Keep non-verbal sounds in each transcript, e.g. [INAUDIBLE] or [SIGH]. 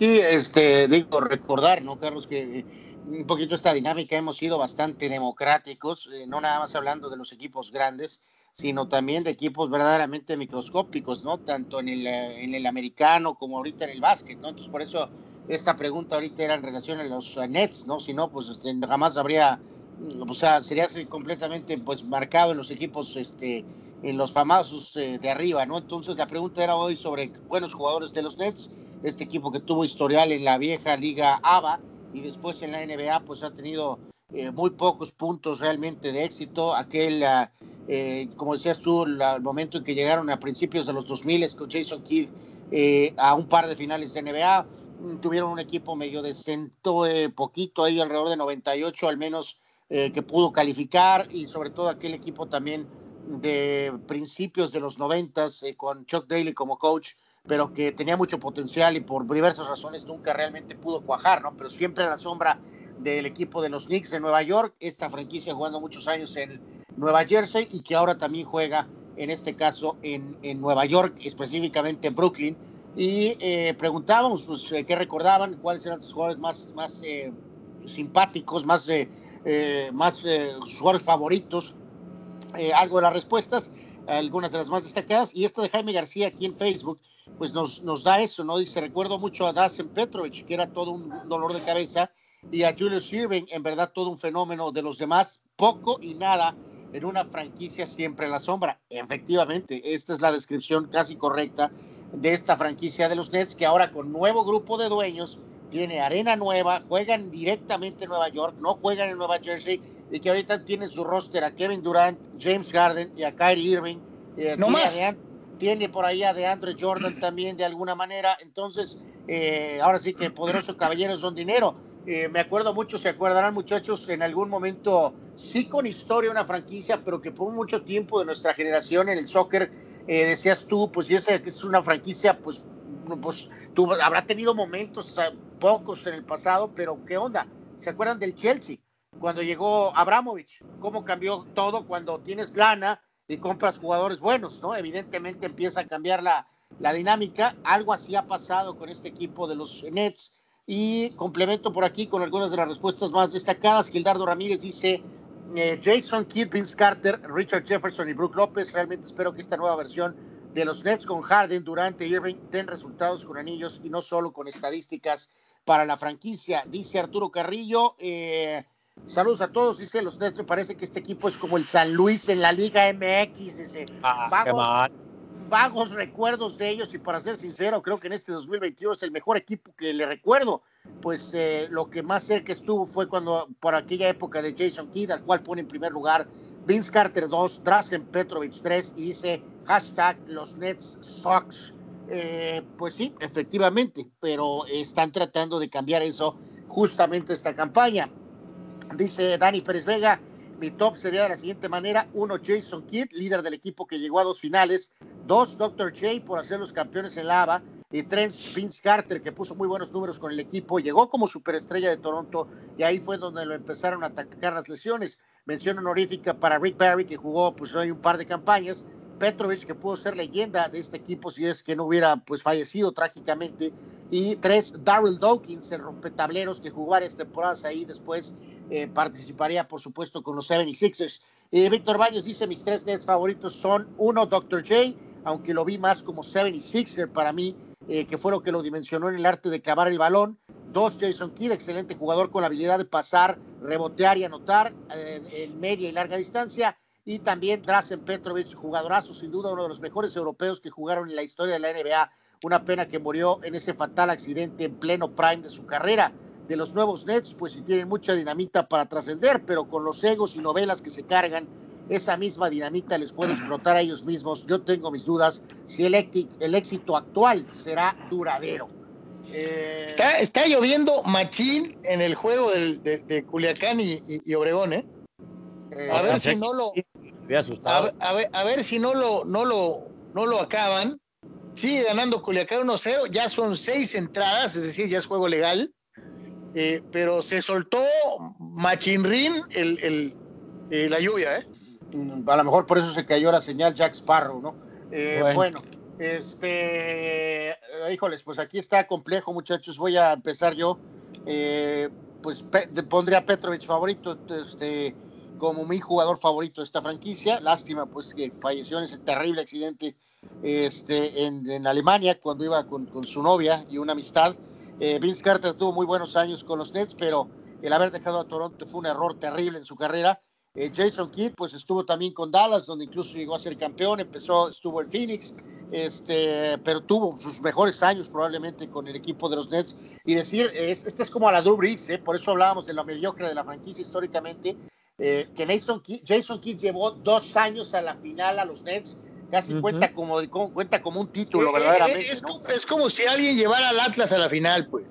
aquí, este, digo, recordar, ¿no, Carlos? Que un poquito esta dinámica hemos sido bastante democráticos, eh, no nada más hablando de los equipos grandes, sino también de equipos verdaderamente microscópicos, ¿no? Tanto en el, eh, en el americano como ahorita en el básquet, ¿no? Entonces, por eso esta pregunta ahorita era en relación a los eh, Nets, ¿no? Si no, pues este, jamás habría, o sea, sería completamente pues marcado en los equipos, este, en los famosos de arriba, ¿no? Entonces, la pregunta era hoy sobre buenos jugadores de los Nets, este equipo que tuvo historial en la vieja liga ABA, y después en la NBA pues ha tenido eh, muy pocos puntos realmente de éxito. Aquel, ah, eh, como decías tú, el momento en que llegaron a principios de los 2000 con Jason Kidd eh, a un par de finales de NBA, mm, tuvieron un equipo medio decente, poquito ahí alrededor de 98 al menos que pudo calificar y sobre todo aquel equipo también de principios de los 90 con Chuck Daly como coach pero que tenía mucho potencial y por diversas razones nunca realmente pudo cuajar, ¿no? Pero siempre a la sombra del equipo de los Knicks de Nueva York, esta franquicia jugando muchos años en Nueva Jersey y que ahora también juega, en este caso, en, en Nueva York, específicamente en Brooklyn. Y eh, preguntábamos pues, eh, qué recordaban, cuáles eran sus jugadores más, más eh, simpáticos, más, más sus jugadores favoritos. algo de las respuestas, algunas de las más destacadas. Y esta de Jaime García aquí en Facebook pues nos, nos da eso, ¿no? Dice, recuerdo mucho a Dasen Petrovic, que era todo un dolor de cabeza, y a Julius Irving, en verdad todo un fenómeno de los demás, poco y nada en una franquicia siempre en la sombra. Efectivamente, esta es la descripción casi correcta de esta franquicia de los Nets, que ahora con nuevo grupo de dueños, tiene arena nueva, juegan directamente en Nueva York, no juegan en Nueva Jersey, y que ahorita tienen su roster a Kevin Durant, James Harden y a Kyrie Irving. Eh, no más tiene por ahí a de Andre Jordan también de alguna manera. Entonces, eh, ahora sí que poderosos caballeros son dinero. Eh, me acuerdo mucho, se acordarán muchachos, en algún momento, sí con historia una franquicia, pero que por mucho tiempo de nuestra generación en el soccer, eh, decías tú, pues si esa es una franquicia, pues, pues tú, habrá tenido momentos, pocos en el pasado, pero ¿qué onda? ¿Se acuerdan del Chelsea? Cuando llegó Abramovich, cómo cambió todo cuando tienes lana, y compras jugadores buenos, ¿no? Evidentemente empieza a cambiar la, la dinámica. Algo así ha pasado con este equipo de los Nets. Y complemento por aquí con algunas de las respuestas más destacadas. Gildardo Ramírez dice, eh, Jason Kidd, Vince Carter, Richard Jefferson y Brook López. Realmente espero que esta nueva versión de los Nets con Harden, Durante Irving den resultados con anillos y no solo con estadísticas para la franquicia. Dice Arturo Carrillo, eh, Saludos a todos, dice los Nets. Me parece que este equipo es como el San Luis en la Liga MX. Dice, ah, vagos, recuerdos de ellos. Y para ser sincero, creo que en este 2021 es el mejor equipo que le recuerdo. Pues eh, lo que más cerca estuvo fue cuando, por aquella época de Jason Kidd, al cual pone en primer lugar Vince Carter 2, Drazen Petrovic 3 y dice hashtag los Nets Sox. Eh, pues sí, efectivamente, pero están tratando de cambiar eso justamente esta campaña. Dice Dani Pérez Vega, mi top sería de la siguiente manera. Uno, Jason Kidd, líder del equipo que llegó a dos finales. Dos, Dr. J por hacer los campeones en lava. Y tres, Vince Carter, que puso muy buenos números con el equipo. Llegó como superestrella de Toronto y ahí fue donde lo empezaron a atacar las lesiones. Mención honorífica para Rick Barry, que jugó pues hoy un par de campañas. Petrovic, que pudo ser leyenda de este equipo si es que no hubiera pues fallecido trágicamente. Y tres, Daryl Dawkins, el rompetableros que jugó varias temporadas ahí después eh, participaría, por supuesto, con los 76ers. Eh, Víctor Baños dice, mis tres Nets favoritos son, uno, Dr. J, aunque lo vi más como 76er para mí, eh, que fue lo que lo dimensionó en el arte de clavar el balón. Dos, Jason Kidd, excelente jugador con la habilidad de pasar, rebotear y anotar en media y larga distancia. Y también Drazen Petrovic, jugadorazo, sin duda uno de los mejores europeos que jugaron en la historia de la NBA. Una pena que murió en ese fatal accidente en pleno prime de su carrera de los nuevos Nets, pues si tienen mucha dinamita para trascender, pero con los egos y novelas que se cargan, esa misma dinamita les puede explotar a ellos mismos. Yo tengo mis dudas si el, el éxito actual será duradero. Eh, está, está lloviendo machín en el juego de, Culiacán y, Obregón, ¿eh? eh a ver si no lo. A, ver, a ver si no lo, no lo, no lo acaban. Sigue ganando Culiacán 1-0, ya son seis entradas, es decir, ya es juego legal. Eh, pero se soltó machinrín el, el, eh, la lluvia, ¿eh? A lo mejor por eso se cayó la señal Jack Sparrow, ¿no? Eh, bueno. Este, híjoles, pues aquí está complejo, muchachos. Voy a empezar yo. Pues pondría a Petrovic favorito, este, como mi jugador favorito de esta franquicia. Lástima, pues, que falleció en ese terrible accidente este, en, Alemania cuando iba con, su novia y una amistad. Eh, Vince Carter tuvo muy buenos años con los Nets, pero el haber dejado a Toronto fue un error terrible en su carrera. Eh, Jason Kidd, pues estuvo también con Dallas, donde incluso llegó a ser campeón, empezó, estuvo en Phoenix, este, pero tuvo sus mejores años probablemente con el equipo de los Nets. Y decir, es, este es como a la Drew ¿eh? por eso hablábamos de la mediocre de la franquicia históricamente, que Jason Kidd llevó dos años a la final a los Nets, casi cuenta, como, cuenta como un título, verdaderamente. Es, como si alguien llevara al Atlas a la final, pues.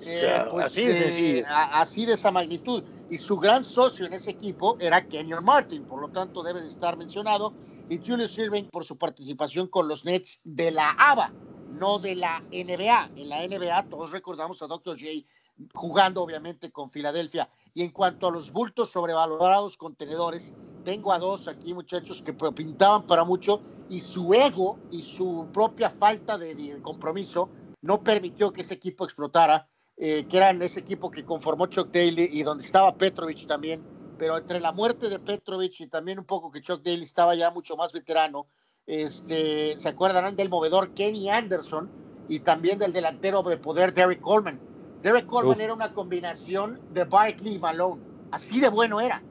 pues así de así de esa magnitud y su gran socio en ese equipo era Kenyon Martin, por lo tanto debe de estar mencionado, y Julius Irving por su participación con los Nets de la ABA, no de la NBA. En la NBA todos recordamos a Dr. J jugando obviamente con Filadelfia. Y en cuanto a los bultos sobrevalorados contenedores, tengo a dos aquí muchachos que pintaban para mucho y su ego y su propia falta de compromiso no permitió que ese equipo explotara eh, que eran ese equipo que conformó Chuck Daly y donde estaba Petrovic también, pero entre la muerte de Petrovic y también un poco que Chuck Daly estaba ya mucho más veterano, este, se acuerdan del movedor Kenny Anderson y también del delantero de poder Derek Coleman. Derek Coleman era una combinación de Barkley y Malone, así de bueno era.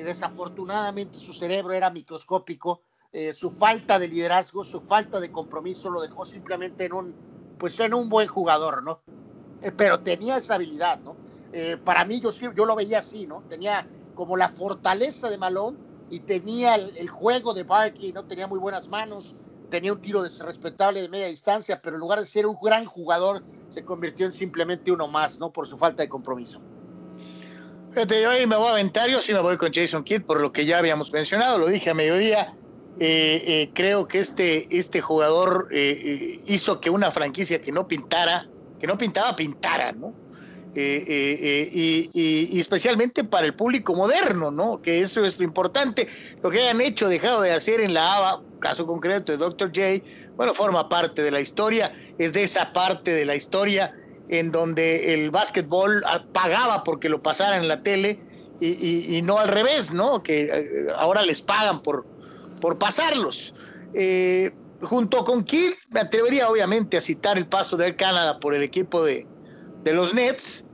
Y desafortunadamente su cerebro era microscópico, eh, su falta de liderazgo, su falta de compromiso lo dejó simplemente en un, pues en un buen jugador, ¿no? Eh, pero tenía esa habilidad, ¿no? Eh, para mí yo, yo lo veía así, ¿no? Tenía como la fortaleza de Malone y tenía el, juego de Barkley, ¿no? Tenía muy buenas manos, tenía un tiro respetable de media distancia, pero en lugar de ser un gran jugador, se convirtió en simplemente uno más, ¿no? Por su falta de compromiso. Fíjate, yo ahí me voy a aventar, yo sí me voy con Jason Kidd, por lo que ya habíamos mencionado, lo dije a mediodía. Eh, creo que este, este jugador hizo que una franquicia que no pintara que no pintaba, pintara, ¿no? Eh, eh, eh, y, especialmente para el público moderno, ¿no? Que eso es lo importante. Lo que hayan hecho, dejado de hacer en la ABA, caso concreto de Dr. J, bueno, forma parte de la historia, es de esa parte de la historia en donde el básquetbol pagaba porque lo pasaran en la tele y, no al revés, ¿no? Que ahora les pagan por, por pasarlos. Eh, junto con Kidd, me atrevería obviamente a citar el paso de Canadá por el equipo de, de los Nets.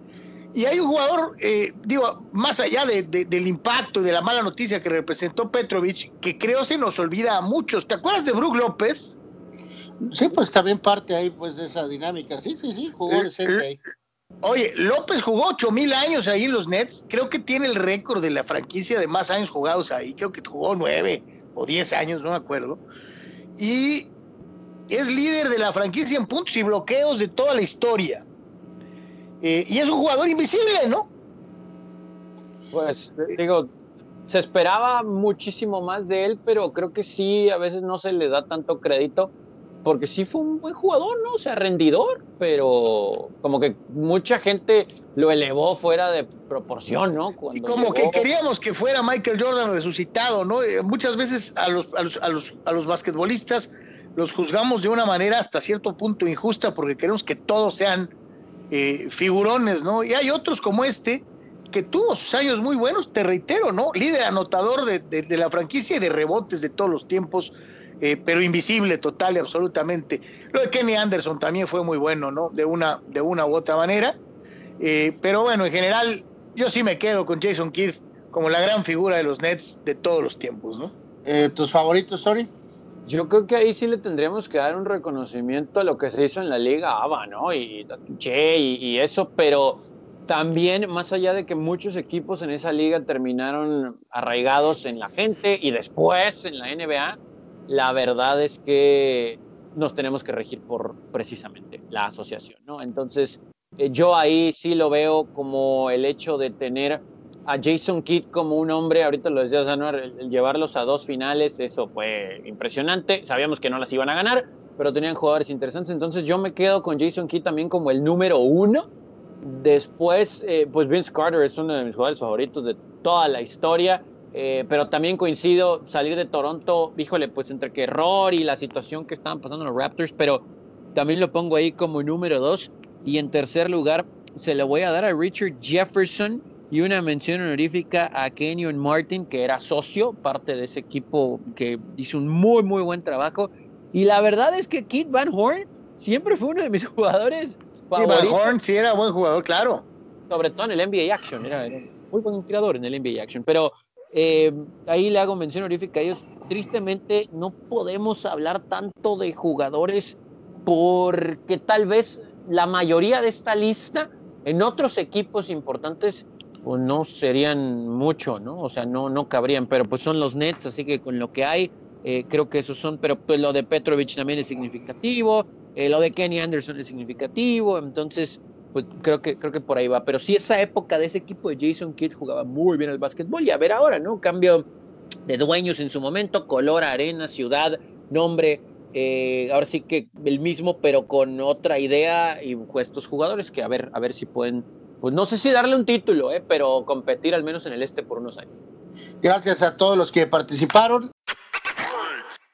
Y hay un jugador, eh, digo, más allá de, del impacto y de la mala noticia que representó Petrovic, que creo se nos olvida a muchos. ¿Te acuerdas de Brook López? Sí, pues también parte ahí pues de esa dinámica. Sí, sí, sí, jugó de eh, ahí. Oye, López jugó ocho mil años ahí en los Nets. Creo que tiene el récord de la franquicia de más años jugados ahí. Creo que jugó nueve o diez años, no me acuerdo y es líder de la franquicia en puntos y bloqueos de toda la historia. Eh, y es un jugador invisible, ¿no? Pues digo, se esperaba muchísimo más de él, pero creo que sí, a veces no se le da tanto crédito, porque sí fue un buen jugador, ¿no? O sea, rendidor, pero como que mucha gente lo elevó fuera de proporción, ¿no? y como que queríamos que fuera Michael Jordan resucitado, ¿no? Eh, muchas veces a los, a los, a los, a los basquetbolistas los juzgamos de una manera hasta cierto punto injusta porque queremos que todos sean eh, figurones, ¿no? Y hay otros como este que tuvo sus años muy buenos, te reitero, ¿no? Líder anotador de, de, la franquicia y de rebotes de todos los tiempos, eh, pero invisible total y absolutamente. Lo de Kenny Anderson también fue muy bueno, ¿no? De una, de una u otra manera. Eh, pero bueno, en general, yo sí me quedo con Jason Kidd como la gran figura de los Nets de todos los tiempos, ¿no? Eh, ¿Tus favoritos, Sorry? Yo creo que ahí sí le tendríamos que dar un reconocimiento a lo que se hizo en la Liga ABA, ¿no? Y, che, y, eso, pero también, más allá de que muchos equipos en esa liga terminaron arraigados en la gente y después en la NBA, la verdad es que nos tenemos que regir por precisamente la asociación, ¿no? Entonces, eh, yo ahí sí lo veo como el hecho de tener a Jason Kidd como un hombre, ahorita lo decía el llevarlos a dos finales, eso fue impresionante. Sabíamos que no las iban a ganar, pero tenían jugadores interesantes. Entonces yo me quedo con Jason Kidd también como el número uno. Después, eh, pues Vince Carter es uno de mis jugadores favoritos de toda la historia. Eh, pero también coincido, salir de Toronto, híjole, pues entre que error y la situación que estaban pasando los Raptors, pero también lo pongo ahí como número dos. Y en tercer lugar, se le voy a dar a Richard Jefferson y una mención honorífica a Kenyon Martin, que era socio, parte de ese equipo que hizo un muy, muy buen trabajo. Y la verdad es que Kit Van Horn siempre fue uno de mis [LAUGHS] jugadores favoritos. Van Horn sí era buen jugador, claro. Sobre todo en el NBA Action, era, era muy buen tirador en el NBA Action. Pero eh, ahí le hago mención honorífica a ellos. Tristemente no podemos hablar tanto de jugadores porque tal vez la mayoría de esta lista en otros equipos importantes pues no serían mucho, ¿no? O sea, no, no cabrían, pero pues son los Nets, así que con lo que hay, eh, creo que esos son, pero pues lo de Petrovic también es significativo, eh, lo de Kenny Anderson es significativo, entonces pues creo que, creo que por ahí va. Pero sí, esa época de ese equipo de Jason Kidd jugaba muy bien el básquetbol. Y a ver ahora, ¿no? Cambio de dueños en su momento, color, arena, ciudad, nombre. Eh, ahora sí que el mismo, pero con otra idea y pues, estos jugadores que a ver, a ver si pueden, pues no sé si darle un título, eh, pero competir al menos en el este por unos años. Gracias a todos los que participaron.